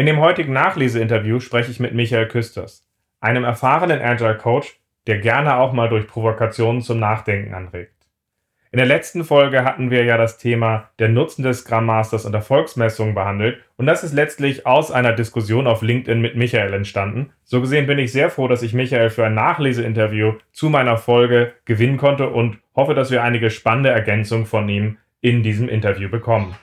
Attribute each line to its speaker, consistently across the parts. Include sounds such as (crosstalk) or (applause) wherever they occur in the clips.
Speaker 1: In dem heutigen Nachleseinterview spreche ich mit Michael Küsters, einem erfahrenen Agile Coach, der gerne auch mal durch Provokationen zum Nachdenken anregt. In der letzten Folge hatten wir ja das Thema der Nutzen des Scrum Masters und Erfolgsmessungen behandelt und das ist letztlich aus einer Diskussion auf LinkedIn mit Michael entstanden. So gesehen bin ich sehr froh, dass ich Michael für ein Nachleseinterview zu meiner Folge gewinnen konnte und hoffe, dass wir einige spannende Ergänzungen von ihm in diesem Interview bekommen.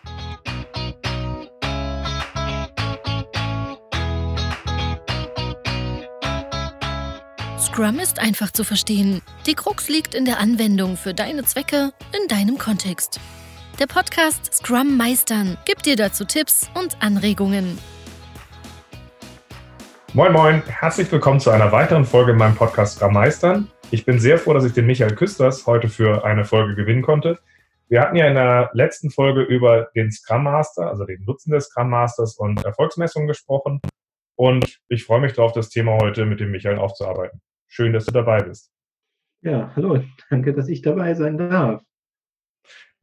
Speaker 2: Scrum ist einfach zu verstehen. Die Krux liegt in der Anwendung für deine Zwecke in deinem Kontext. Der Podcast Scrum Meistern gibt dir dazu Tipps und Anregungen.
Speaker 1: Moin Moin, herzlich willkommen zu einer weiteren Folge in meinem Podcast Scrum Meistern. Ich bin sehr froh, dass ich den Michael Küsters heute für eine Folge gewinnen konnte. Wir hatten ja in der letzten Folge über den Scrum Master, also den Nutzen des Scrum Masters und Erfolgsmessungen gesprochen. Und ich freue mich darauf, das Thema heute mit dem Michael aufzuarbeiten. Schön, dass du dabei bist.
Speaker 3: Ja, hallo, danke, dass ich dabei sein darf.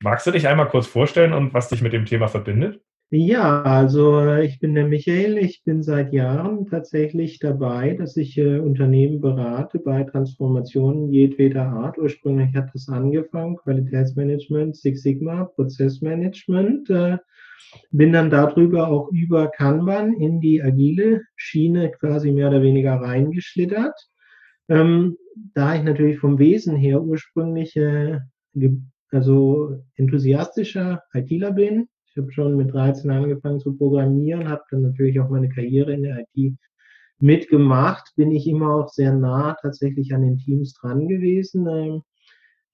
Speaker 1: Magst du dich einmal kurz vorstellen und was dich mit dem Thema verbindet?
Speaker 3: Ja, also ich bin der Michael. Ich bin seit Jahren tatsächlich dabei, dass ich äh, Unternehmen berate bei Transformationen jedweder Art. Ursprünglich hat das angefangen, Qualitätsmanagement, Six Sigma, Prozessmanagement. Äh, bin dann darüber auch über Kanban in die agile Schiene quasi mehr oder weniger reingeschlittert. Ähm, da ich natürlich vom Wesen her ursprünglich äh, also enthusiastischer ITler bin, ich habe schon mit 13 angefangen zu programmieren, habe dann natürlich auch meine Karriere in der IT mitgemacht, bin ich immer auch sehr nah tatsächlich an den Teams dran gewesen. Ähm,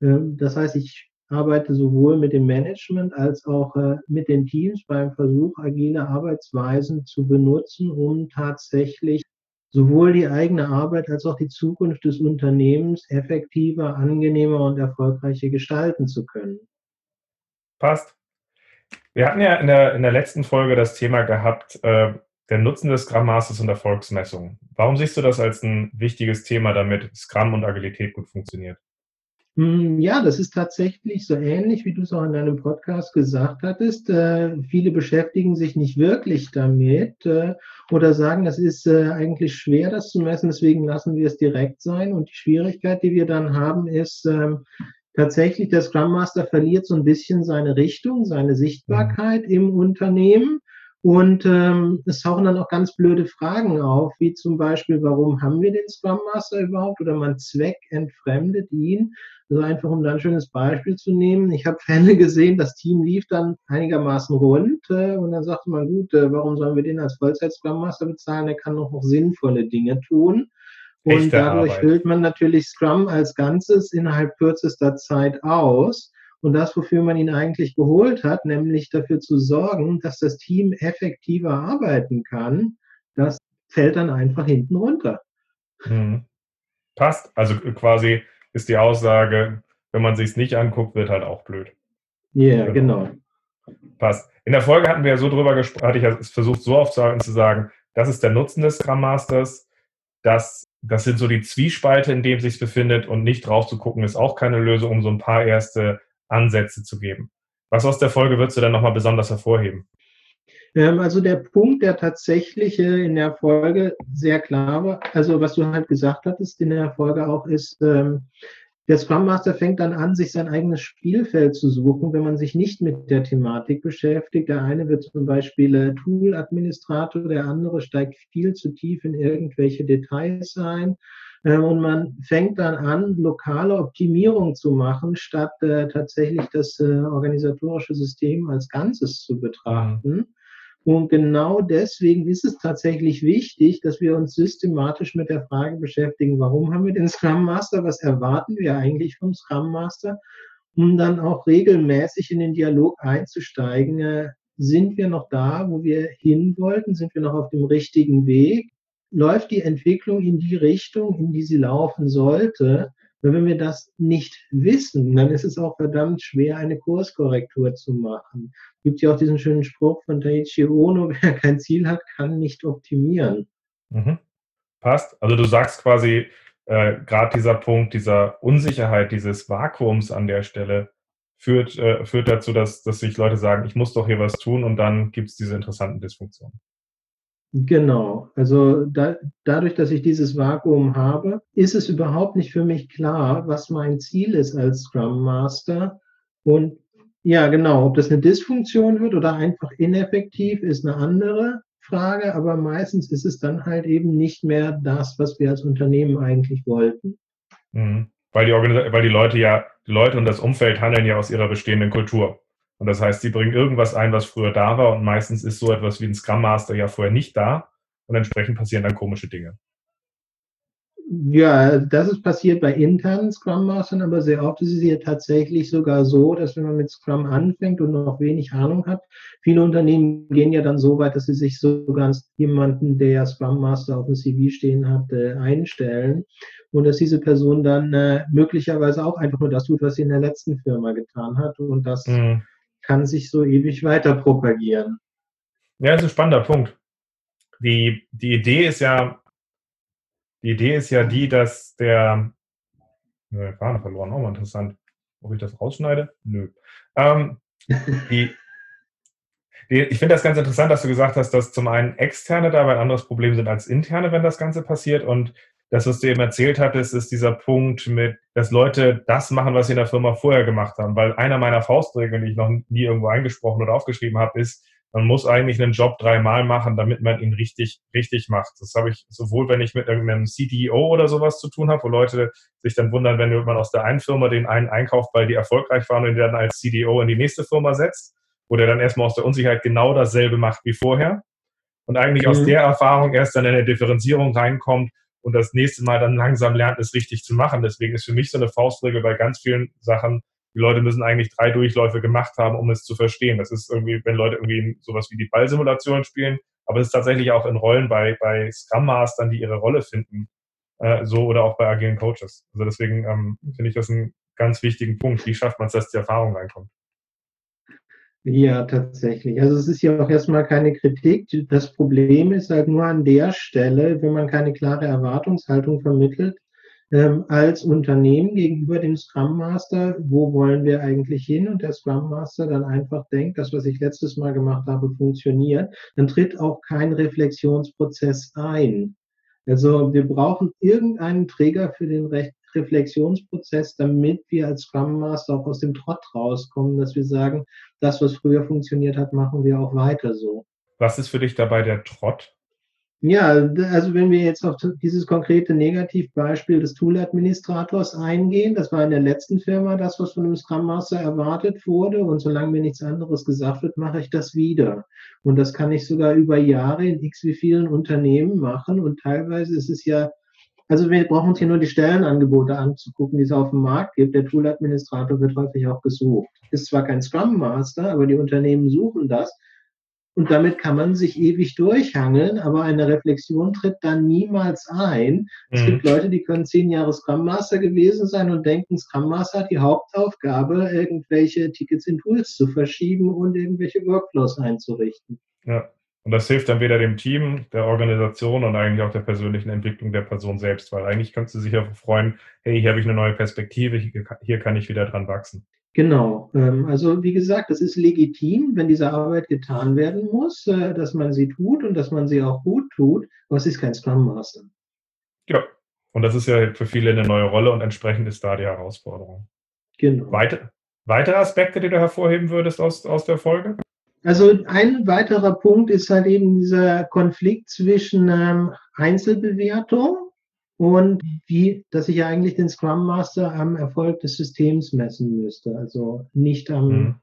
Speaker 3: äh, das heißt, ich arbeite sowohl mit dem Management als auch äh, mit den Teams beim Versuch, agile Arbeitsweisen zu benutzen, um tatsächlich sowohl die eigene Arbeit als auch die Zukunft des Unternehmens effektiver, angenehmer und erfolgreicher gestalten zu können.
Speaker 1: Passt. Wir hatten ja in der, in der letzten Folge das Thema gehabt, äh, der Nutzen des Scrum Masters und Erfolgsmessung. Warum siehst du das als ein wichtiges Thema, damit Scrum und Agilität gut funktioniert?
Speaker 3: Hm, ja, das ist tatsächlich so ähnlich, wie du es auch in deinem Podcast gesagt hattest. Äh, viele beschäftigen sich nicht wirklich damit äh, oder sagen, das ist äh, eigentlich schwer, das zu messen, deswegen lassen wir es direkt sein. Und die Schwierigkeit, die wir dann haben, ist ähm, tatsächlich, der Scrum Master verliert so ein bisschen seine Richtung, seine Sichtbarkeit im Unternehmen. Und ähm, es tauchen dann auch ganz blöde Fragen auf, wie zum Beispiel, warum haben wir den Scrum Master überhaupt? Oder man zweckentfremdet ihn. Also einfach, um da ein schönes Beispiel zu nehmen. Ich habe Fälle gesehen, das Team lief dann einigermaßen rund äh, und dann sagte man, gut, äh, warum sollen wir den als Vollzeit-Scrum Master bezahlen? Der kann noch, noch sinnvolle Dinge tun. Und Echte dadurch Arbeit. füllt man natürlich Scrum als Ganzes innerhalb kürzester Zeit aus. Und das, wofür man ihn eigentlich geholt hat, nämlich dafür zu sorgen, dass das Team effektiver arbeiten kann, das fällt dann einfach hinten runter.
Speaker 1: Hm. Passt. Also genau. Ist die Aussage, wenn man sich es nicht anguckt, wird halt auch blöd.
Speaker 3: Ja, yeah, genau. genau.
Speaker 1: Passt. In der Folge hatten wir ja so drüber gesprochen, hatte ich ja versucht, so aufzuhalten zu sagen, das ist der Nutzen des Scrum Masters, das, das sind so die Zwiespalte, in dem sich befindet und nicht drauf zu gucken, ist auch keine Lösung, um so ein paar erste Ansätze zu geben. Was aus der Folge würdest du dann nochmal besonders hervorheben?
Speaker 3: Ähm, also der Punkt, der tatsächlich äh, in der Folge sehr klar war, also was du halt gesagt hattest in der Folge auch, ist, ähm, der Scrum Master fängt dann an, sich sein eigenes Spielfeld zu suchen, wenn man sich nicht mit der Thematik beschäftigt. Der eine wird zum Beispiel äh, Tool-Administrator, der andere steigt viel zu tief in irgendwelche Details ein. Ähm, und man fängt dann an, lokale Optimierung zu machen, statt äh, tatsächlich das äh, organisatorische System als Ganzes zu betrachten. Und genau deswegen ist es tatsächlich wichtig, dass wir uns systematisch mit der Frage beschäftigen, warum haben wir den Scrum Master, was erwarten wir eigentlich vom Scrum Master, um dann auch regelmäßig in den Dialog einzusteigen. Äh, sind wir noch da, wo wir hin wollten? Sind wir noch auf dem richtigen Weg? läuft die Entwicklung in die Richtung, in die sie laufen sollte. Weil wenn wir das nicht wissen, dann ist es auch verdammt schwer, eine Kurskorrektur zu machen. Es gibt ja auch diesen schönen Spruch von Taichi Ono, (laughs) wer kein Ziel hat, kann nicht optimieren.
Speaker 1: Mhm. Passt. Also du sagst quasi, äh, gerade dieser Punkt dieser Unsicherheit, dieses Vakuums an der Stelle, führt, äh, führt dazu, dass, dass sich Leute sagen, ich muss doch hier was tun und dann gibt es diese interessanten Dysfunktionen.
Speaker 3: Genau. Also da, dadurch, dass ich dieses Vakuum habe, ist es überhaupt nicht für mich klar, was mein Ziel ist als Scrum Master. Und ja, genau, ob das eine Dysfunktion wird oder einfach ineffektiv, ist eine andere Frage. Aber meistens ist es dann halt eben nicht mehr das, was wir als Unternehmen eigentlich wollten.
Speaker 1: Mhm. Weil, die weil die Leute ja, die Leute und das Umfeld handeln ja aus ihrer bestehenden Kultur. Und das heißt, sie bringen irgendwas ein, was früher da war und meistens ist so etwas wie ein Scrum Master ja vorher nicht da und entsprechend passieren dann komische Dinge.
Speaker 3: Ja, das ist passiert bei internen Scrum Mastern, aber sehr oft ist es hier tatsächlich sogar so, dass wenn man mit Scrum anfängt und noch wenig Ahnung hat, viele Unternehmen gehen ja dann so weit, dass sie sich sogar jemanden, der Scrum Master auf dem CV stehen hat, äh, einstellen und dass diese Person dann äh, möglicherweise auch einfach nur das tut, was sie in der letzten Firma getan hat und das mhm kann sich so ewig weiter propagieren.
Speaker 1: Ja, das ist ein spannender Punkt. Die, die Idee ist ja, die Idee ist ja die, dass der, ja, Fahne verloren, auch mal interessant. Ob ich das rausschneide? Nö. Ähm, die, die, ich finde das ganz interessant, dass du gesagt hast, dass zum einen externe dabei ein anderes Problem sind als interne, wenn das Ganze passiert. Und das, was du eben erzählt hattest, ist dieser Punkt mit, dass Leute das machen, was sie in der Firma vorher gemacht haben. Weil einer meiner Faustregeln, die ich noch nie irgendwo eingesprochen oder aufgeschrieben habe, ist, man muss eigentlich einen Job dreimal machen, damit man ihn richtig, richtig macht. Das habe ich sowohl, wenn ich mit irgendeinem CDO oder sowas zu tun habe, wo Leute sich dann wundern, wenn man aus der einen Firma den einen einkauft, weil die erfolgreich waren und den dann als CDO in die nächste Firma setzt, wo der dann erstmal aus der Unsicherheit genau dasselbe macht wie vorher und eigentlich mhm. aus der Erfahrung erst dann in eine Differenzierung reinkommt, und das nächste Mal dann langsam lernt, es richtig zu machen. Deswegen ist für mich so eine Faustregel bei ganz vielen Sachen, die Leute müssen eigentlich drei Durchläufe gemacht haben, um es zu verstehen. Das ist irgendwie, wenn Leute irgendwie sowas wie die Ballsimulation spielen, aber es ist tatsächlich auch in Rollen bei, bei Scrum Mastern, die ihre Rolle finden, äh, so oder auch bei agilen Coaches. Also deswegen ähm, finde ich das einen ganz wichtigen Punkt. Wie schafft man es, dass die Erfahrung reinkommt?
Speaker 3: Ja, tatsächlich. Also es ist ja auch erstmal keine Kritik. Das Problem ist halt nur an der Stelle, wenn man keine klare Erwartungshaltung vermittelt, ähm, als Unternehmen gegenüber dem Scrum Master, wo wollen wir eigentlich hin? Und der Scrum Master dann einfach denkt, das, was ich letztes Mal gemacht habe, funktioniert, dann tritt auch kein Reflexionsprozess ein. Also wir brauchen irgendeinen Träger für den Recht Reflexionsprozess, damit wir als Scrum Master auch aus dem Trott rauskommen, dass wir sagen, das, was früher funktioniert hat, machen wir auch weiter so.
Speaker 1: Was ist für dich dabei der Trott?
Speaker 3: Ja, also wenn wir jetzt auf dieses konkrete Negativbeispiel des Tool-Administrators eingehen, das war in der letzten Firma das, was von einem Scrum Master erwartet wurde und solange mir nichts anderes gesagt wird, mache ich das wieder. Und das kann ich sogar über Jahre in x wie vielen Unternehmen machen und teilweise ist es ja also wir brauchen uns hier nur die Stellenangebote anzugucken, die es auf dem Markt gibt. Der Tool-Administrator wird häufig auch gesucht. Ist zwar kein Scrum Master, aber die Unternehmen suchen das. Und damit kann man sich ewig durchhangeln, aber eine Reflexion tritt dann niemals ein. Mhm. Es gibt Leute, die können zehn Jahre Scrum Master gewesen sein und denken, Scrum Master hat die Hauptaufgabe, irgendwelche Tickets in Tools zu verschieben und irgendwelche Workflows einzurichten.
Speaker 1: Ja. Und das hilft dann weder dem Team, der Organisation und eigentlich auch der persönlichen Entwicklung der Person selbst, weil eigentlich kannst du sich auch freuen, hey, hier habe ich eine neue Perspektive, hier kann ich wieder dran wachsen.
Speaker 3: Genau. Ähm, also wie gesagt, es ist legitim, wenn diese Arbeit getan werden muss, äh, dass man sie tut und dass man sie auch gut tut, aber es ist kein Scrum Master.
Speaker 1: Ja. Und das ist ja für viele eine neue Rolle und entsprechend ist da die Herausforderung. Genau. Weite, weitere Aspekte, die du hervorheben würdest aus, aus der Folge?
Speaker 3: Also ein weiterer Punkt ist halt eben dieser Konflikt zwischen ähm, Einzelbewertung und wie, dass ich ja eigentlich den Scrum Master am Erfolg des Systems messen müsste. Also nicht am, mhm.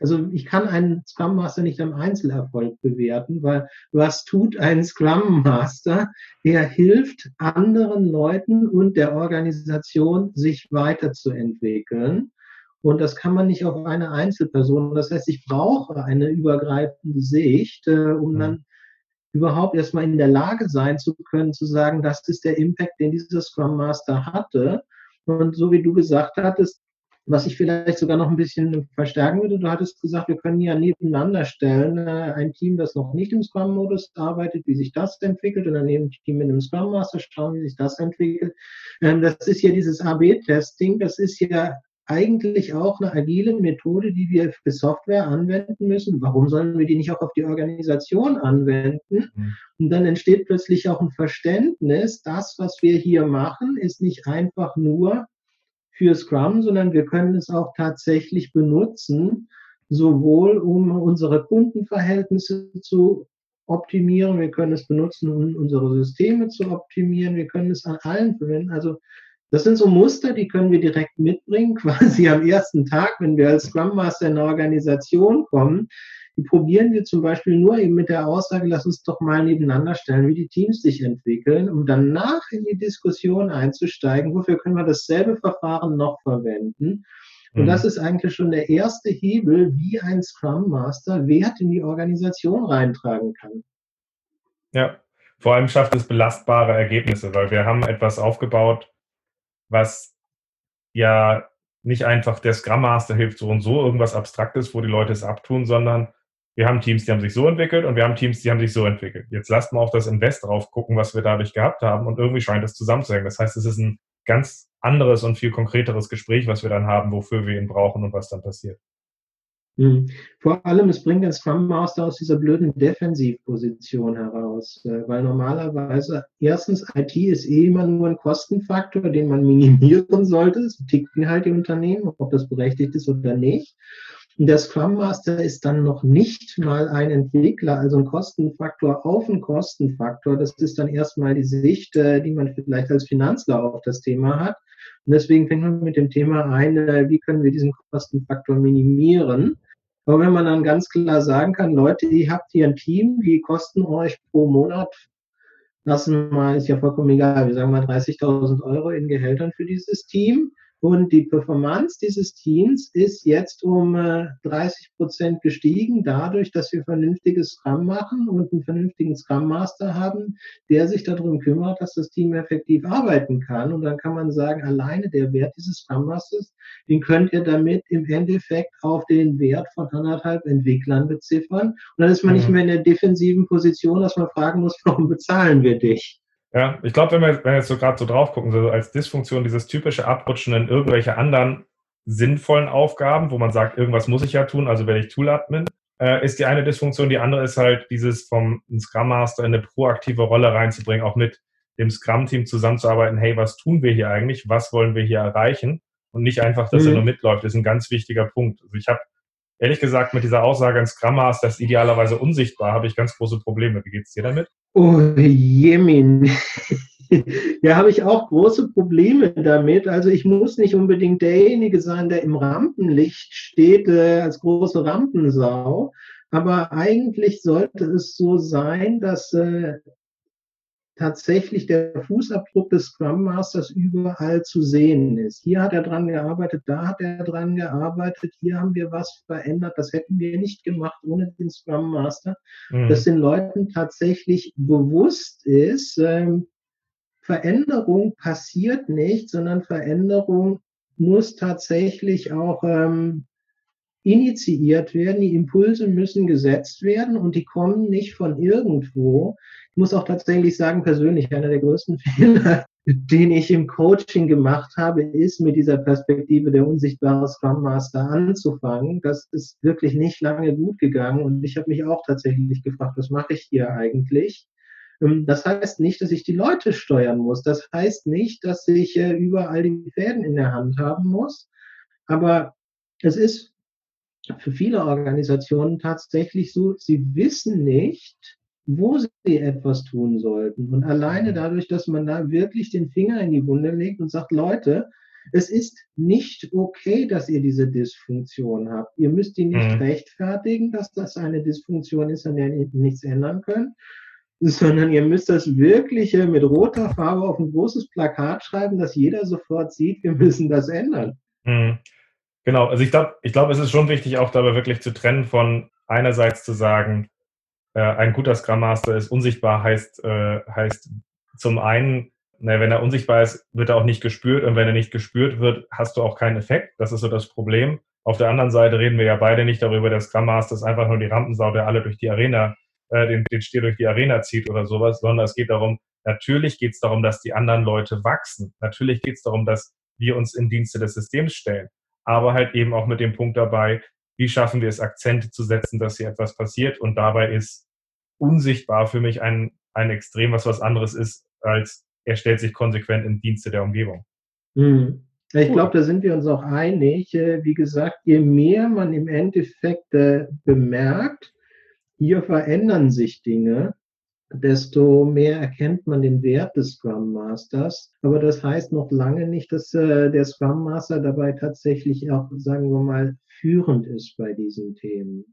Speaker 3: also ich kann einen Scrum Master nicht am Einzelerfolg bewerten, weil was tut ein Scrum Master? Er hilft anderen Leuten und der Organisation, sich weiterzuentwickeln. Und das kann man nicht auf eine Einzelperson. Das heißt, ich brauche eine übergreifende Sicht, äh, um mhm. dann überhaupt erstmal in der Lage sein zu können, zu sagen, das ist der Impact, den dieser Scrum Master hatte. Und so wie du gesagt hattest, was ich vielleicht sogar noch ein bisschen verstärken würde, du hattest gesagt, wir können ja nebeneinander stellen, äh, ein Team, das noch nicht im Scrum-Modus arbeitet, wie sich das entwickelt, und daneben ein Team mit einem Scrum Master schauen, wie sich das entwickelt. Ähm, das ist ja dieses AB-Testing, das ist ja eigentlich auch eine agile Methode, die wir für Software anwenden müssen. Warum sollen wir die nicht auch auf die Organisation anwenden? Mhm. Und dann entsteht plötzlich auch ein Verständnis, das, was wir hier machen, ist nicht einfach nur für Scrum, sondern wir können es auch tatsächlich benutzen, sowohl um unsere Kundenverhältnisse zu optimieren, wir können es benutzen, um unsere Systeme zu optimieren, wir können es an allen verwenden. Also das sind so Muster, die können wir direkt mitbringen, (laughs) quasi am ersten Tag, wenn wir als Scrum Master in eine Organisation kommen. Die probieren wir zum Beispiel nur eben mit der Aussage, lass uns doch mal nebeneinander stellen, wie die Teams sich entwickeln, um danach in die Diskussion einzusteigen, wofür können wir dasselbe Verfahren noch verwenden. Und mhm. das ist eigentlich schon der erste Hebel, wie ein Scrum Master Wert in die Organisation reintragen kann.
Speaker 1: Ja, vor allem schafft es belastbare Ergebnisse, weil wir haben etwas aufgebaut, was ja nicht einfach der Scrum Master hilft so und so, irgendwas Abstraktes, wo die Leute es abtun, sondern wir haben Teams, die haben sich so entwickelt und wir haben Teams, die haben sich so entwickelt. Jetzt lasst mal auf das Invest drauf gucken, was wir dadurch gehabt haben und irgendwie scheint es zusammenzuhängen. Das heißt, es ist ein ganz anderes und viel konkreteres Gespräch, was wir dann haben, wofür wir ihn brauchen und was dann passiert.
Speaker 3: Mhm. Vor allem, es bringt den Scrum Master aus dieser blöden Defensivposition heraus, äh, weil normalerweise erstens IT ist eh immer nur ein Kostenfaktor, den man minimieren sollte. Es ticken halt die Unternehmen, ob das berechtigt ist oder nicht. Und der Scrum Master ist dann noch nicht mal ein Entwickler, also ein Kostenfaktor auf einen Kostenfaktor. Das ist dann erstmal die Sicht, äh, die man vielleicht als Finanzler auf das Thema hat. Und deswegen fängt man mit dem Thema ein, äh, wie können wir diesen Kostenfaktor minimieren. Aber wenn man dann ganz klar sagen kann, Leute, ihr habt hier ein Team, die kosten euch pro Monat, lassen mal, ist ja vollkommen egal, wir sagen mal 30.000 Euro in Gehältern für dieses Team. Und die Performance dieses Teams ist jetzt um 30 äh, Prozent gestiegen, dadurch, dass wir vernünftiges Scrum machen und einen vernünftigen Scrum Master haben, der sich darum kümmert, dass das Team effektiv arbeiten kann. Und dann kann man sagen, alleine der Wert dieses Scrum Masters, den könnt ihr damit im Endeffekt auf den Wert von anderthalb Entwicklern beziffern. Und dann ist man mhm. nicht mehr in der defensiven Position, dass man fragen muss, (laughs) warum bezahlen wir dich?
Speaker 1: Ja, ich glaube, wenn wir, wenn wir jetzt so gerade so drauf gucken, so als Dysfunktion dieses typische Abrutschen in irgendwelche anderen sinnvollen Aufgaben, wo man sagt, irgendwas muss ich ja tun, also werde ich Tool-Admin, äh, ist die eine Dysfunktion. Die andere ist halt dieses vom Scrum Master in eine proaktive Rolle reinzubringen, auch mit dem Scrum-Team zusammenzuarbeiten. Hey, was tun wir hier eigentlich? Was wollen wir hier erreichen? Und nicht einfach, dass mhm. er nur mitläuft. Das ist ein ganz wichtiger Punkt. Also ich habe ehrlich gesagt mit dieser Aussage, ein Scrum Master ist idealerweise unsichtbar, habe ich ganz große Probleme. Wie geht es dir damit?
Speaker 3: Oh, Jemin. (laughs) ja, habe ich auch große Probleme damit. Also ich muss nicht unbedingt derjenige sein, der im Rampenlicht steht äh, als große Rampensau. Aber eigentlich sollte es so sein, dass äh, tatsächlich der Fußabdruck des Scrum Masters überall zu sehen ist. Hier hat er dran gearbeitet, da hat er dran gearbeitet, hier haben wir was verändert, das hätten wir nicht gemacht ohne den Scrum Master. Mhm. Dass den Leuten tatsächlich bewusst ist, ähm, Veränderung passiert nicht, sondern Veränderung muss tatsächlich auch ähm, initiiert werden, die Impulse müssen gesetzt werden und die kommen nicht von irgendwo. Ich muss auch tatsächlich sagen, persönlich, einer der größten (laughs) Fehler, den ich im Coaching gemacht habe, ist mit dieser Perspektive der unsichtbare Scrum Master anzufangen. Das ist wirklich nicht lange gut gegangen und ich habe mich auch tatsächlich gefragt, was mache ich hier eigentlich? Ähm, das heißt nicht, dass ich die Leute steuern muss. Das heißt nicht, dass ich äh, überall die Fäden in der Hand haben muss. Aber es ist für viele Organisationen tatsächlich so, sie wissen nicht, wo sie etwas tun sollten. Und alleine mhm. dadurch, dass man da wirklich den Finger in die Wunde legt und sagt, Leute, es ist nicht okay, dass ihr diese Dysfunktion habt. Ihr müsst die nicht mhm. rechtfertigen, dass das eine Dysfunktion ist, an der ihr nichts ändern könnt, sondern ihr müsst das wirklich mit roter Farbe auf ein großes Plakat schreiben, dass jeder sofort sieht, wir müssen das ändern.
Speaker 1: Mhm. Genau, also ich glaube, ich glaube, es ist schon wichtig, auch dabei wirklich zu trennen von einerseits zu sagen, äh, ein guter Scrum Master ist unsichtbar, heißt, äh, heißt zum einen, na, wenn er unsichtbar ist, wird er auch nicht gespürt und wenn er nicht gespürt wird, hast du auch keinen Effekt. Das ist so das Problem. Auf der anderen Seite reden wir ja beide nicht darüber, der Scrum Master ist einfach nur die Rampensau, der alle durch die Arena, äh, den, den Stier durch die Arena zieht oder sowas, sondern es geht darum, natürlich geht es darum, dass die anderen Leute wachsen. Natürlich geht es darum, dass wir uns in Dienste des Systems stellen. Aber halt eben auch mit dem Punkt dabei, wie schaffen wir es, Akzente zu setzen, dass hier etwas passiert. Und dabei ist unsichtbar für mich ein, ein Extrem, was was anderes ist, als er stellt sich konsequent im Dienste der Umgebung.
Speaker 3: Hm. Ich glaube, da sind wir uns auch einig. Äh, wie gesagt, je mehr man im Endeffekt äh, bemerkt, hier verändern sich Dinge, desto mehr erkennt man den Wert des Scrum Masters. Aber das heißt noch lange nicht, dass äh, der Scrum Master dabei tatsächlich auch, sagen wir mal, führend ist bei diesen Themen.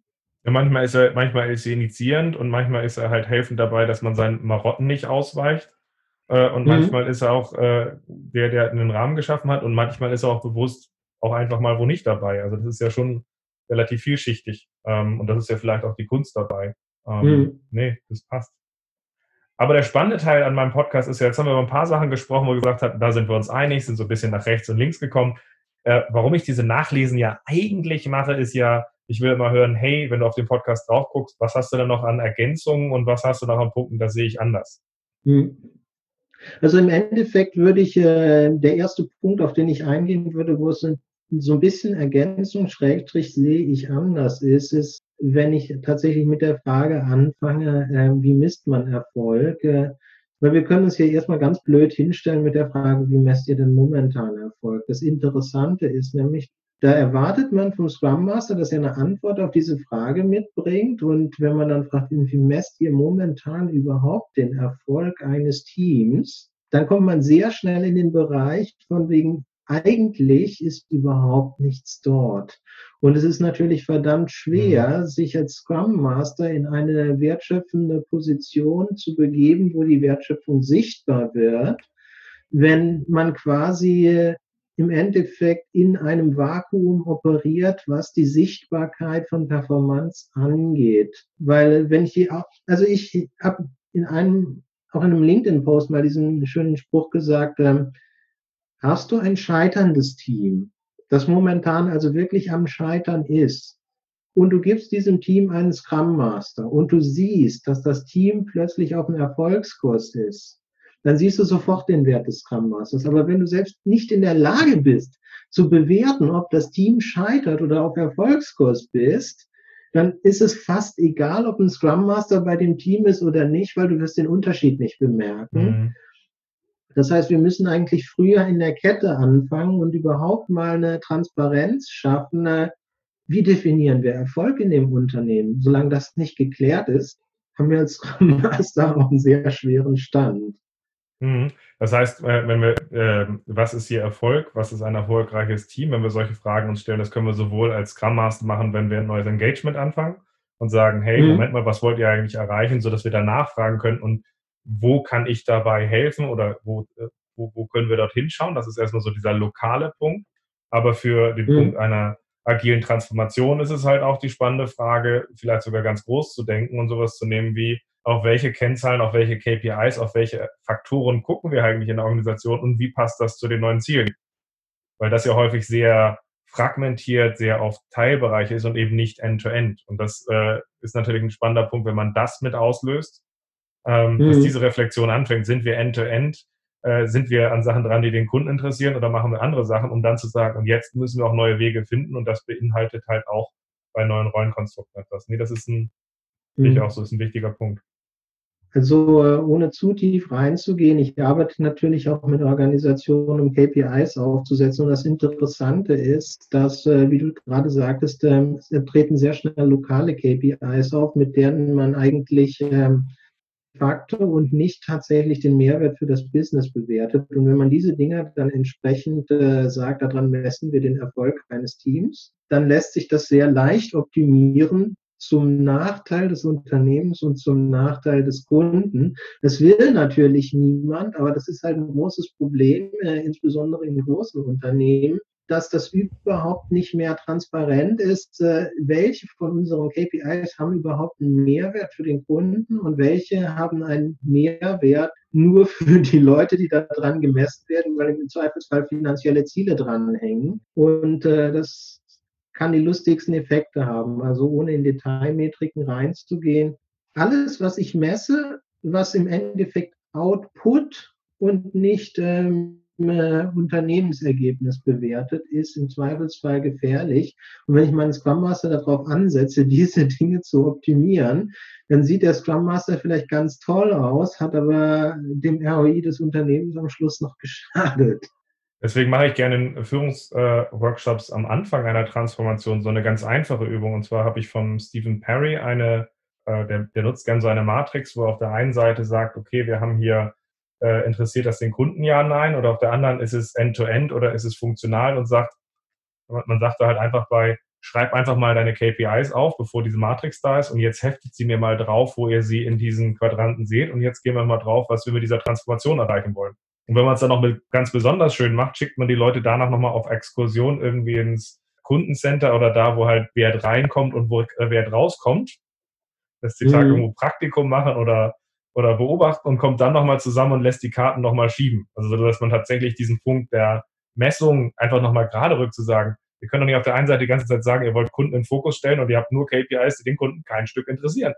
Speaker 1: Ja, manchmal ist er, manchmal ist er initiierend und manchmal ist er halt helfend dabei, dass man seinen Marotten nicht ausweicht. Äh, und mhm. manchmal ist er auch äh, der, der einen Rahmen geschaffen hat und manchmal ist er auch bewusst auch einfach mal wo nicht dabei. Also das ist ja schon relativ vielschichtig. Ähm, und das ist ja vielleicht auch die Kunst dabei. Ähm, mhm. Nee, das passt. Aber der spannende Teil an meinem Podcast ist ja, jetzt haben wir über ein paar Sachen gesprochen, wo wir gesagt haben, da sind wir uns einig, sind so ein bisschen nach rechts und links gekommen. Äh, warum ich diese Nachlesen ja eigentlich mache, ist ja, ich will immer hören, hey, wenn du auf den Podcast drauf guckst, was hast du denn noch an Ergänzungen und was hast du noch an Punkten, das sehe ich anders.
Speaker 3: Mhm. Also im Endeffekt würde ich, äh, der erste Punkt, auf den ich eingehen würde, wo es so ein bisschen Ergänzung, Schrägstrich sehe ich anders ist, ist, wenn ich tatsächlich mit der Frage anfange, äh, wie misst man Erfolg? Äh, weil wir können uns hier erstmal ganz blöd hinstellen mit der Frage, wie messt ihr denn momentan Erfolg? Das Interessante ist nämlich, da erwartet man vom Scrum Master, dass er eine Antwort auf diese Frage mitbringt. Und wenn man dann fragt, wie messt ihr momentan überhaupt den Erfolg eines Teams, dann kommt man sehr schnell in den Bereich von wegen, eigentlich ist überhaupt nichts dort. Und es ist natürlich verdammt schwer, mhm. sich als Scrum Master in eine wertschöpfende Position zu begeben, wo die Wertschöpfung sichtbar wird, wenn man quasi im Endeffekt in einem Vakuum operiert, was die Sichtbarkeit von Performance angeht. Weil wenn ich die, also ich habe in einem, auch in einem LinkedIn-Post mal diesen schönen Spruch gesagt, ähm, hast du ein scheiterndes Team, das momentan also wirklich am Scheitern ist, und du gibst diesem Team einen Scrum Master und du siehst, dass das Team plötzlich auf einem Erfolgskurs ist, dann siehst du sofort den Wert des Scrum Masters. Aber wenn du selbst nicht in der Lage bist, zu bewerten, ob das Team scheitert oder auf Erfolgskurs bist, dann ist es fast egal, ob ein Scrum Master bei dem Team ist oder nicht, weil du wirst den Unterschied nicht bemerken. Mhm. Das heißt, wir müssen eigentlich früher in der Kette anfangen und überhaupt mal eine Transparenz schaffen. Äh, wie definieren wir Erfolg in dem Unternehmen? Solange das nicht geklärt ist, haben wir als Scrum Master (laughs) auch einen sehr schweren Stand.
Speaker 1: Mhm. Das heißt, äh, wenn wir, äh, was ist hier Erfolg, was ist ein erfolgreiches Team, wenn wir solche Fragen uns stellen, das können wir sowohl als Scrum Master machen, wenn wir ein neues Engagement anfangen und sagen, hey, mhm. Moment mal, was wollt ihr eigentlich erreichen, sodass wir danach fragen können und wo kann ich dabei helfen oder wo, äh, wo, wo können wir dort hinschauen? Das ist erstmal so dieser lokale Punkt. Aber für den mhm. Punkt einer agilen Transformation ist es halt auch die spannende Frage, vielleicht sogar ganz groß zu denken und sowas zu nehmen wie, auf welche Kennzahlen, auf welche KPIs, auf welche Faktoren gucken wir eigentlich in der Organisation und wie passt das zu den neuen Zielen? Weil das ja häufig sehr fragmentiert, sehr auf Teilbereiche ist und eben nicht end-to-end. -End. Und das äh, ist natürlich ein spannender Punkt, wenn man das mit auslöst, ähm, mhm. dass diese Reflexion anfängt. Sind wir end-to-end? -End? Äh, sind wir an Sachen dran, die den Kunden interessieren oder machen wir andere Sachen, um dann zu sagen, und jetzt müssen wir auch neue Wege finden und das beinhaltet halt auch bei neuen Rollenkonstrukten etwas. Nee, das ist ein, mhm. ich auch so, ist ein wichtiger Punkt.
Speaker 3: Also äh, ohne zu tief reinzugehen, ich arbeite natürlich auch mit Organisationen, um KPIs aufzusetzen. Und das Interessante ist, dass, äh, wie du gerade sagtest, ähm, es treten sehr schnell lokale KPIs auf, mit denen man eigentlich ähm, Fakte und nicht tatsächlich den Mehrwert für das Business bewertet. Und wenn man diese Dinge dann entsprechend äh, sagt, daran messen wir den Erfolg eines Teams, dann lässt sich das sehr leicht optimieren zum Nachteil des Unternehmens und zum Nachteil des Kunden. Das will natürlich niemand, aber das ist halt ein großes Problem, äh, insbesondere in großen Unternehmen, dass das überhaupt nicht mehr transparent ist, äh, welche von unseren KPIs haben überhaupt einen Mehrwert für den Kunden und welche haben einen Mehrwert nur für die Leute, die da dran gemessen werden, weil im Zweifelsfall finanzielle Ziele dranhängen. Und äh, das kann die lustigsten Effekte haben. Also ohne in Detailmetriken reinzugehen. Alles, was ich messe, was im Endeffekt Output und nicht ähm, äh, Unternehmensergebnis bewertet, ist im Zweifelsfall gefährlich. Und wenn ich meinen Scrum Master darauf ansetze, (laughs) diese Dinge zu optimieren, dann sieht der Scrum Master vielleicht ganz toll aus, hat aber dem ROI des Unternehmens am Schluss noch geschadet.
Speaker 1: Deswegen mache ich gerne Führungsworkshops äh, am Anfang einer Transformation so eine ganz einfache Übung. Und zwar habe ich von Stephen Perry eine, äh, der, der, nutzt gerne so eine Matrix, wo er auf der einen Seite sagt, okay, wir haben hier, äh, interessiert das den Kunden ja, nein, oder auf der anderen ist es End-to-End -End oder ist es funktional und sagt, man sagt da halt einfach bei, schreib einfach mal deine KPIs auf, bevor diese Matrix da ist und jetzt heftet sie mir mal drauf, wo ihr sie in diesen Quadranten seht und jetzt gehen wir mal drauf, was wir mit dieser Transformation erreichen wollen. Und wenn man es dann noch mit ganz besonders schön macht, schickt man die Leute danach nochmal auf Exkursion irgendwie ins Kundencenter oder da, wo halt Wert reinkommt und wo äh, Wert rauskommt. Lässt die mhm. Tag irgendwo Praktikum machen oder, oder beobachten und kommt dann nochmal zusammen und lässt die Karten nochmal schieben. Also, dass man tatsächlich diesen Punkt der Messung einfach nochmal gerade rückt zu sagen, ihr könnt doch nicht auf der einen Seite die ganze Zeit sagen, ihr wollt Kunden in den Fokus stellen und ihr habt nur KPIs, die den Kunden kein Stück interessieren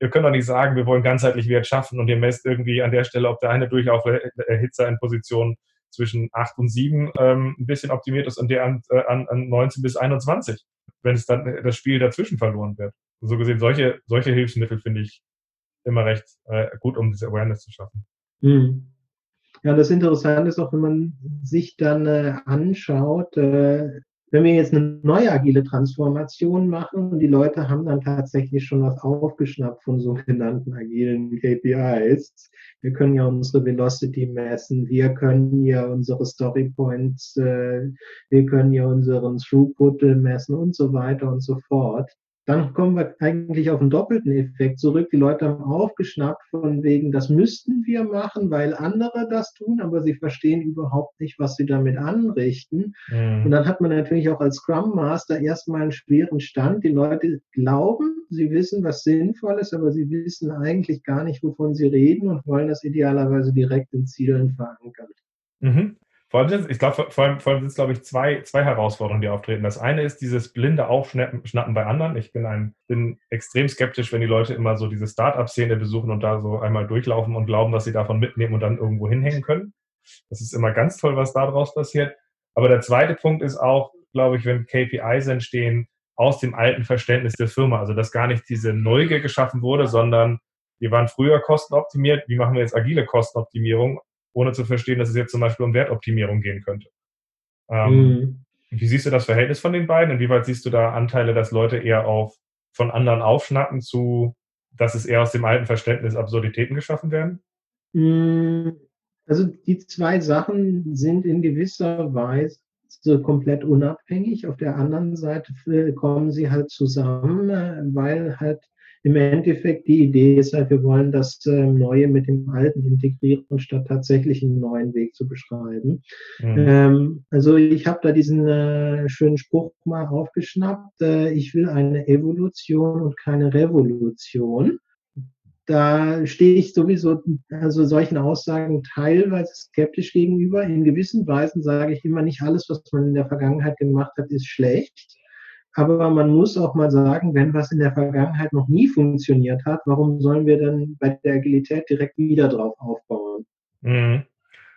Speaker 1: wir können doch nicht sagen, wir wollen ganzheitlich Wert schaffen und ihr messt irgendwie an der Stelle, ob der eine Durchlauferhitzer in Position zwischen 8 und 7 ähm, ein bisschen optimiert ist und der an, äh, an, an 19 bis 21, wenn es dann das Spiel dazwischen verloren wird. So gesehen, solche, solche Hilfsmittel finde ich immer recht äh, gut, um diese Awareness zu schaffen.
Speaker 3: Mhm. Ja, das Interessante ist auch, wenn man sich dann äh, anschaut, äh, wenn wir jetzt eine neue agile Transformation machen und die Leute haben dann tatsächlich schon was aufgeschnappt von sogenannten agilen KPIs, wir können ja unsere Velocity messen, wir können ja unsere Story Points, äh, wir können ja unseren Throughput messen und so weiter und so fort dann kommen wir eigentlich auf einen doppelten Effekt zurück. Die Leute haben aufgeschnappt von wegen, das müssten wir machen, weil andere das tun, aber sie verstehen überhaupt nicht, was sie damit anrichten. Mhm. Und dann hat man natürlich auch als Scrum Master erstmal einen schweren Stand. Die Leute glauben, sie wissen, was sinnvoll ist, aber sie wissen eigentlich gar nicht, wovon sie reden und wollen das idealerweise direkt in Zielen verankern.
Speaker 1: Mhm. Vor allem, ich glaube, vor allem, vor allem sind es, glaube ich, zwei, zwei Herausforderungen, die auftreten. Das eine ist dieses blinde Aufschnappen bei anderen. Ich bin ein, bin extrem skeptisch, wenn die Leute immer so diese Start-up-Szene besuchen und da so einmal durchlaufen und glauben, dass sie davon mitnehmen und dann irgendwo hinhängen können. Das ist immer ganz toll, was daraus passiert. Aber der zweite Punkt ist auch, glaube ich, wenn KPIs entstehen aus dem alten Verständnis der Firma. Also, dass gar nicht diese Neugier geschaffen wurde, sondern wir waren früher kostenoptimiert. Wie machen wir jetzt agile Kostenoptimierung? Ohne zu verstehen, dass es jetzt zum Beispiel um Wertoptimierung gehen könnte. Ähm, mhm. Wie siehst du das Verhältnis von den beiden? Inwieweit siehst du da Anteile, dass Leute eher auf von anderen aufschnappen zu, dass es eher aus dem alten Verständnis Absurditäten geschaffen werden?
Speaker 3: Mhm. Also die zwei Sachen sind in gewisser Weise so komplett unabhängig. Auf der anderen Seite kommen sie halt zusammen, äh, weil halt im Endeffekt die Idee ist halt, wir wollen das äh, Neue mit dem Alten integrieren, statt tatsächlich einen neuen Weg zu beschreiben. Mhm. Ähm, also ich habe da diesen äh, schönen Spruch mal aufgeschnappt, äh, ich will eine Evolution und keine Revolution. Da stehe ich sowieso also solchen Aussagen teilweise skeptisch gegenüber. In gewissen Weisen sage ich immer nicht alles, was man in der Vergangenheit gemacht hat, ist schlecht. Aber man muss auch mal sagen, wenn was in der Vergangenheit noch nie funktioniert hat, warum sollen wir dann bei der Agilität direkt wieder drauf aufbauen?
Speaker 1: Mhm.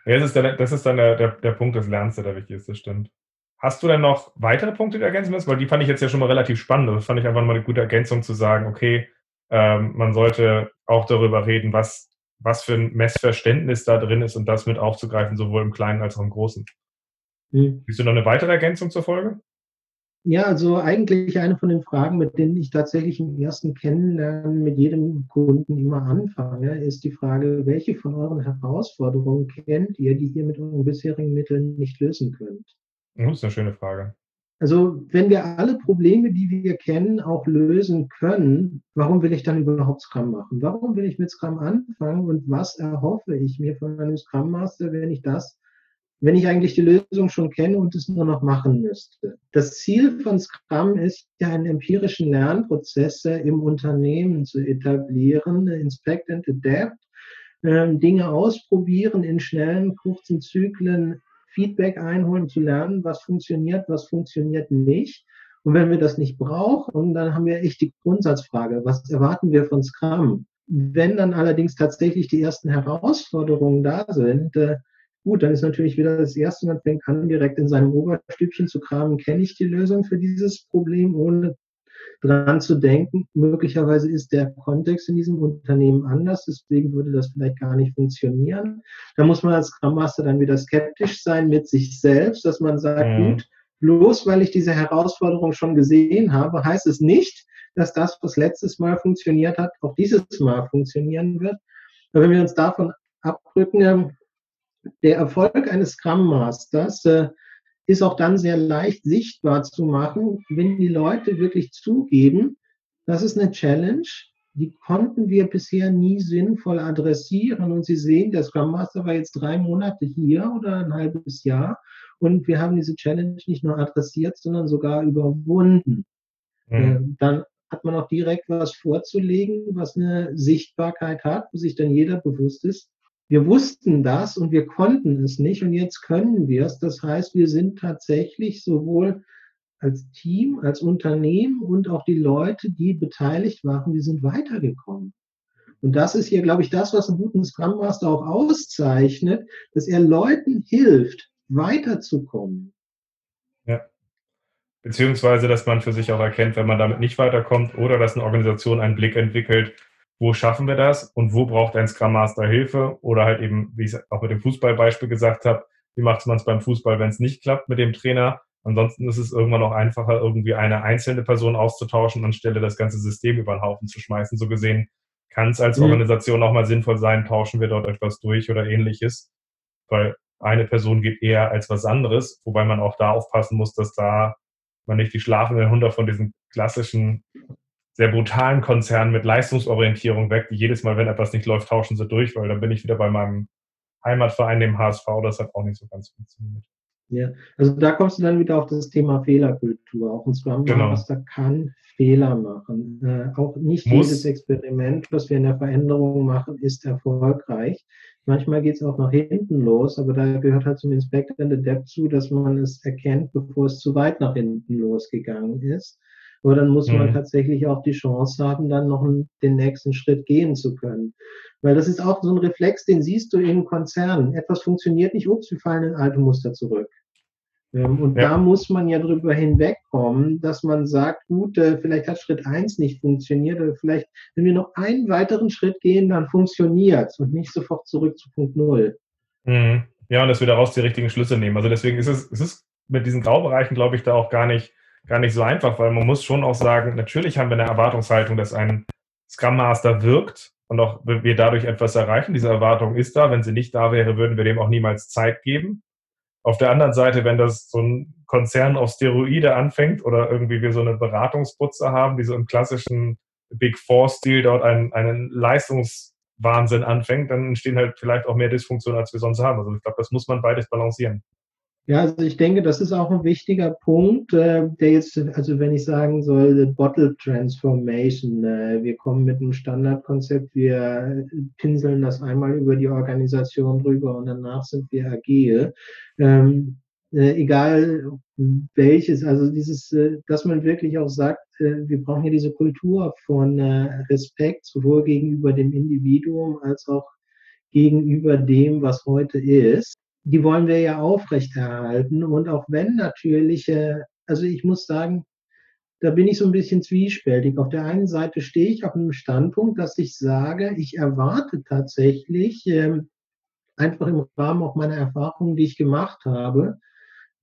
Speaker 1: Das ist, der, das ist dann der, der, der Punkt des Lernens, der wichtig ist, das stimmt. Hast du denn noch weitere Punkte, die ergänzen willst? Weil die fand ich jetzt ja schon mal relativ spannend. Das fand ich einfach mal eine gute Ergänzung zu sagen, okay, ähm, man sollte auch darüber reden, was, was für ein Messverständnis da drin ist und das mit aufzugreifen, sowohl im Kleinen als auch im Großen. Hm. Siehst du noch eine weitere Ergänzung zur Folge?
Speaker 3: Ja, also eigentlich eine von den Fragen, mit denen ich tatsächlich im ersten Kennenlernen mit jedem Kunden immer anfange, ist die Frage, welche von euren Herausforderungen kennt ihr, die ihr mit euren bisherigen Mitteln nicht lösen könnt?
Speaker 1: Das ist eine schöne Frage.
Speaker 3: Also wenn wir alle Probleme, die wir kennen, auch lösen können, warum will ich dann überhaupt Scrum machen? Warum will ich mit Scrum anfangen und was erhoffe ich mir von einem Scrum Master, wenn ich das wenn ich eigentlich die Lösung schon kenne und es nur noch machen müsste. Das Ziel von Scrum ist ja, einen empirischen Lernprozess im Unternehmen zu etablieren, Inspect and Adapt, ähm, Dinge ausprobieren in schnellen, kurzen Zyklen, Feedback einholen, zu lernen, was funktioniert, was funktioniert nicht. Und wenn wir das nicht brauchen, dann haben wir echt die Grundsatzfrage, was erwarten wir von Scrum? Wenn dann allerdings tatsächlich die ersten Herausforderungen da sind, äh, Gut, dann ist natürlich wieder das Erste, man fängt an, direkt in seinem Oberstübchen zu kramen, kenne ich die Lösung für dieses Problem, ohne dran zu denken. Möglicherweise ist der Kontext in diesem Unternehmen anders, deswegen würde das vielleicht gar nicht funktionieren. Da muss man als Scrum Master dann wieder skeptisch sein mit sich selbst, dass man sagt, mhm. gut, bloß weil ich diese Herausforderung schon gesehen habe, heißt es nicht, dass das, was letztes Mal funktioniert hat, auch dieses Mal funktionieren wird. Aber wenn wir uns davon abrücken, der Erfolg eines Scrum Masters äh, ist auch dann sehr leicht sichtbar zu machen, wenn die Leute wirklich zugeben, das ist eine Challenge, die konnten wir bisher nie sinnvoll adressieren. Und Sie sehen, der Scrum Master war jetzt drei Monate hier oder ein halbes Jahr und wir haben diese Challenge nicht nur adressiert, sondern sogar überwunden. Mhm. Dann hat man auch direkt was vorzulegen, was eine Sichtbarkeit hat, wo sich dann jeder bewusst ist, wir wussten das und wir konnten es nicht und jetzt können wir es. Das heißt, wir sind tatsächlich sowohl als Team, als Unternehmen und auch die Leute, die beteiligt waren, die sind weitergekommen. Und das ist hier, glaube ich, das, was einen guten Scrum Master auch auszeichnet, dass er Leuten hilft, weiterzukommen.
Speaker 1: Ja. Beziehungsweise, dass man für sich auch erkennt, wenn man damit nicht weiterkommt oder dass eine Organisation einen Blick entwickelt, wo schaffen wir das und wo braucht ein Scrum Master Hilfe oder halt eben, wie ich es auch mit dem Fußballbeispiel gesagt habe, wie macht man es beim Fußball, wenn es nicht klappt mit dem Trainer. Ansonsten ist es irgendwann auch einfacher, irgendwie eine einzelne Person auszutauschen, anstelle das ganze System über den Haufen zu schmeißen. So gesehen kann es als mhm. Organisation auch mal sinnvoll sein, tauschen wir dort etwas durch oder ähnliches, weil eine Person geht eher als was anderes, wobei man auch da aufpassen muss, dass da man nicht die schlafenden Hunde von diesen klassischen sehr brutalen Konzernen mit Leistungsorientierung weg, die jedes Mal, wenn etwas nicht läuft, tauschen sie durch, weil dann bin ich wieder bei meinem Heimatverein, dem HSV, das hat auch nicht so ganz funktioniert.
Speaker 3: Ja, also da kommst du dann wieder auf das Thema Fehlerkultur. Auch ein Scrum genau. Kann Fehler machen. Äh, auch nicht Muss. jedes Experiment, was wir in der Veränderung machen, ist erfolgreich. Manchmal geht es auch nach hinten los, aber da gehört halt zum Inspector and Adapt zu, dass man es erkennt, bevor es zu weit nach hinten losgegangen ist. Aber dann muss mhm. man tatsächlich auch die Chance haben, dann noch einen, den nächsten Schritt gehen zu können. Weil das ist auch so ein Reflex, den siehst du in Konzernen. Etwas funktioniert nicht, ups, wir fallen in alte Muster zurück. Ähm, und ja. da muss man ja drüber hinwegkommen, dass man sagt, gut, äh, vielleicht hat Schritt eins nicht funktioniert, oder vielleicht, wenn wir noch einen weiteren Schritt gehen, dann funktioniert es und nicht sofort zurück zu Punkt Null.
Speaker 1: Mhm. Ja, und dass wir daraus die richtigen Schlüsse nehmen. Also deswegen ist es, es ist mit diesen Graubereichen, glaube ich, da auch gar nicht gar nicht so einfach, weil man muss schon auch sagen, natürlich haben wir eine Erwartungshaltung, dass ein Scrum Master wirkt und auch wir dadurch etwas erreichen. Diese Erwartung ist da. Wenn sie nicht da wäre, würden wir dem auch niemals Zeit geben. Auf der anderen Seite, wenn das so ein Konzern auf Steroide anfängt oder irgendwie wir so eine Beratungsputze haben, die so im klassischen Big Four-Stil dort einen, einen Leistungswahnsinn anfängt, dann entstehen halt vielleicht auch mehr Dysfunktionen, als wir sonst haben. Also ich glaube, das muss man beides balancieren.
Speaker 3: Ja, also ich denke, das ist auch ein wichtiger Punkt, äh, der jetzt, also wenn ich sagen soll, Bottle Transformation, äh, wir kommen mit einem Standardkonzept, wir pinseln das einmal über die Organisation drüber und danach sind wir agil. Ähm, äh, egal welches, also dieses, äh, dass man wirklich auch sagt, äh, wir brauchen hier diese Kultur von äh, Respekt, sowohl gegenüber dem Individuum als auch gegenüber dem, was heute ist die wollen wir ja aufrechterhalten. Und auch wenn natürlich, äh, also ich muss sagen, da bin ich so ein bisschen zwiespältig. Auf der einen Seite stehe ich auf einem Standpunkt, dass ich sage, ich erwarte tatsächlich, ähm, einfach im Rahmen auch meiner Erfahrungen, die ich gemacht habe,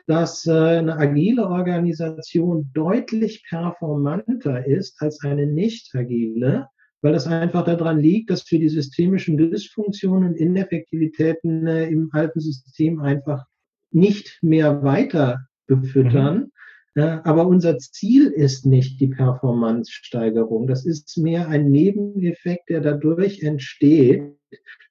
Speaker 3: dass äh, eine agile Organisation deutlich performanter ist als eine nicht agile weil das einfach daran liegt, dass wir die systemischen Dysfunktionen und Ineffektivitäten äh, im alten System einfach nicht mehr weiter befüttern. Mhm. Äh, aber unser Ziel ist nicht die Performance-Steigerung. Das ist mehr ein Nebeneffekt, der dadurch entsteht,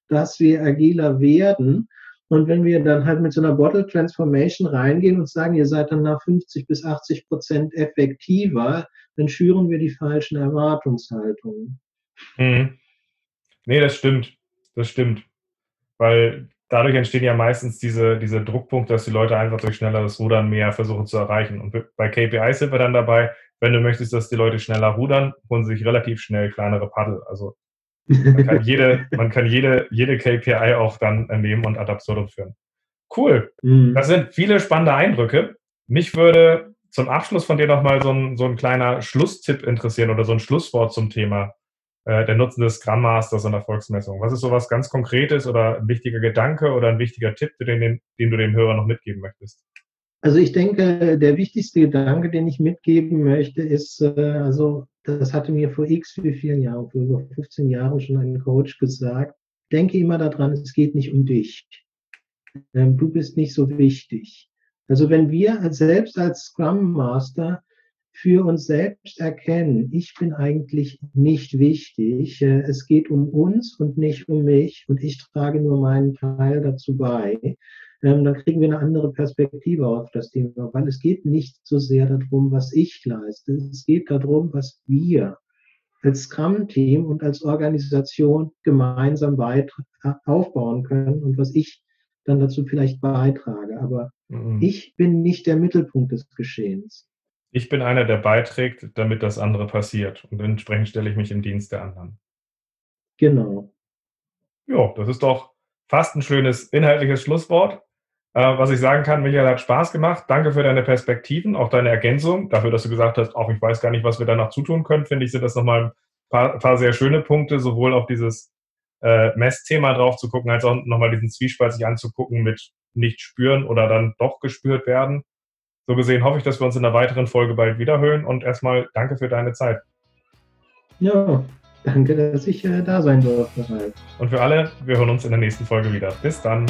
Speaker 3: dass wir agiler werden. Und wenn wir dann halt mit so einer Bottle Transformation reingehen und sagen, ihr seid dann nach 50 bis 80 Prozent effektiver, dann schüren wir die falschen Erwartungshaltungen.
Speaker 1: Mhm. Nee, das stimmt. Das stimmt. Weil dadurch entstehen ja meistens diese, diese Druckpunkte, dass die Leute einfach durch schnelleres Rudern mehr versuchen zu erreichen. Und bei KPIs sind wir dann dabei, wenn du möchtest, dass die Leute schneller rudern, holen sie sich relativ schnell kleinere Paddel. Also man kann jede, (laughs) man kann jede, jede KPI auch dann nehmen und ad absurdum führen. Cool. Mhm. Das sind viele spannende Eindrücke. Mich würde zum Abschluss von dir nochmal so ein, so ein kleiner Schlusstipp interessieren oder so ein Schlusswort zum Thema äh, der Nutzen des Scrum Masters und Erfolgsmessung. Was ist so was ganz Konkretes oder ein wichtiger Gedanke oder ein wichtiger Tipp, den, den, den du dem Hörer noch mitgeben möchtest?
Speaker 3: Also ich denke, der wichtigste Gedanke, den ich mitgeben möchte, ist, äh, also das hatte mir vor x wie vielen Jahren, vor über 15 Jahren schon ein Coach gesagt, denke immer daran, es geht nicht um dich. Ähm, du bist nicht so wichtig. Also wenn wir selbst als Scrum Master für uns selbst erkennen, ich bin eigentlich nicht wichtig, äh, es geht um uns und nicht um mich und ich trage nur meinen Teil dazu bei, ähm, dann kriegen wir eine andere Perspektive auf das Thema, weil es geht nicht so sehr darum, was ich leiste, es geht darum, was wir als Scrum-Team und als Organisation gemeinsam aufbauen können und was ich dann dazu vielleicht beitrage. Aber mhm. ich bin nicht der Mittelpunkt des Geschehens.
Speaker 1: Ich bin einer, der beiträgt, damit das andere passiert. Und entsprechend stelle ich mich im Dienst der anderen.
Speaker 3: Genau.
Speaker 1: Ja, das ist doch fast ein schönes inhaltliches Schlusswort. Äh, was ich sagen kann, Michael hat Spaß gemacht. Danke für deine Perspektiven, auch deine Ergänzung. Dafür, dass du gesagt hast, auch ich weiß gar nicht, was wir danach zutun können, finde ich, sind das nochmal ein paar, paar sehr schöne Punkte, sowohl auf dieses äh, Messthema drauf zu gucken, als auch nochmal diesen Zwiespalt sich anzugucken mit nicht spüren oder dann doch gespürt werden. So gesehen hoffe ich, dass wir uns in einer weiteren Folge bald wiederhören und erstmal danke für deine Zeit.
Speaker 3: Ja, danke, dass ich äh, da sein durfte.
Speaker 1: Und für alle, wir hören uns in der nächsten Folge wieder. Bis dann.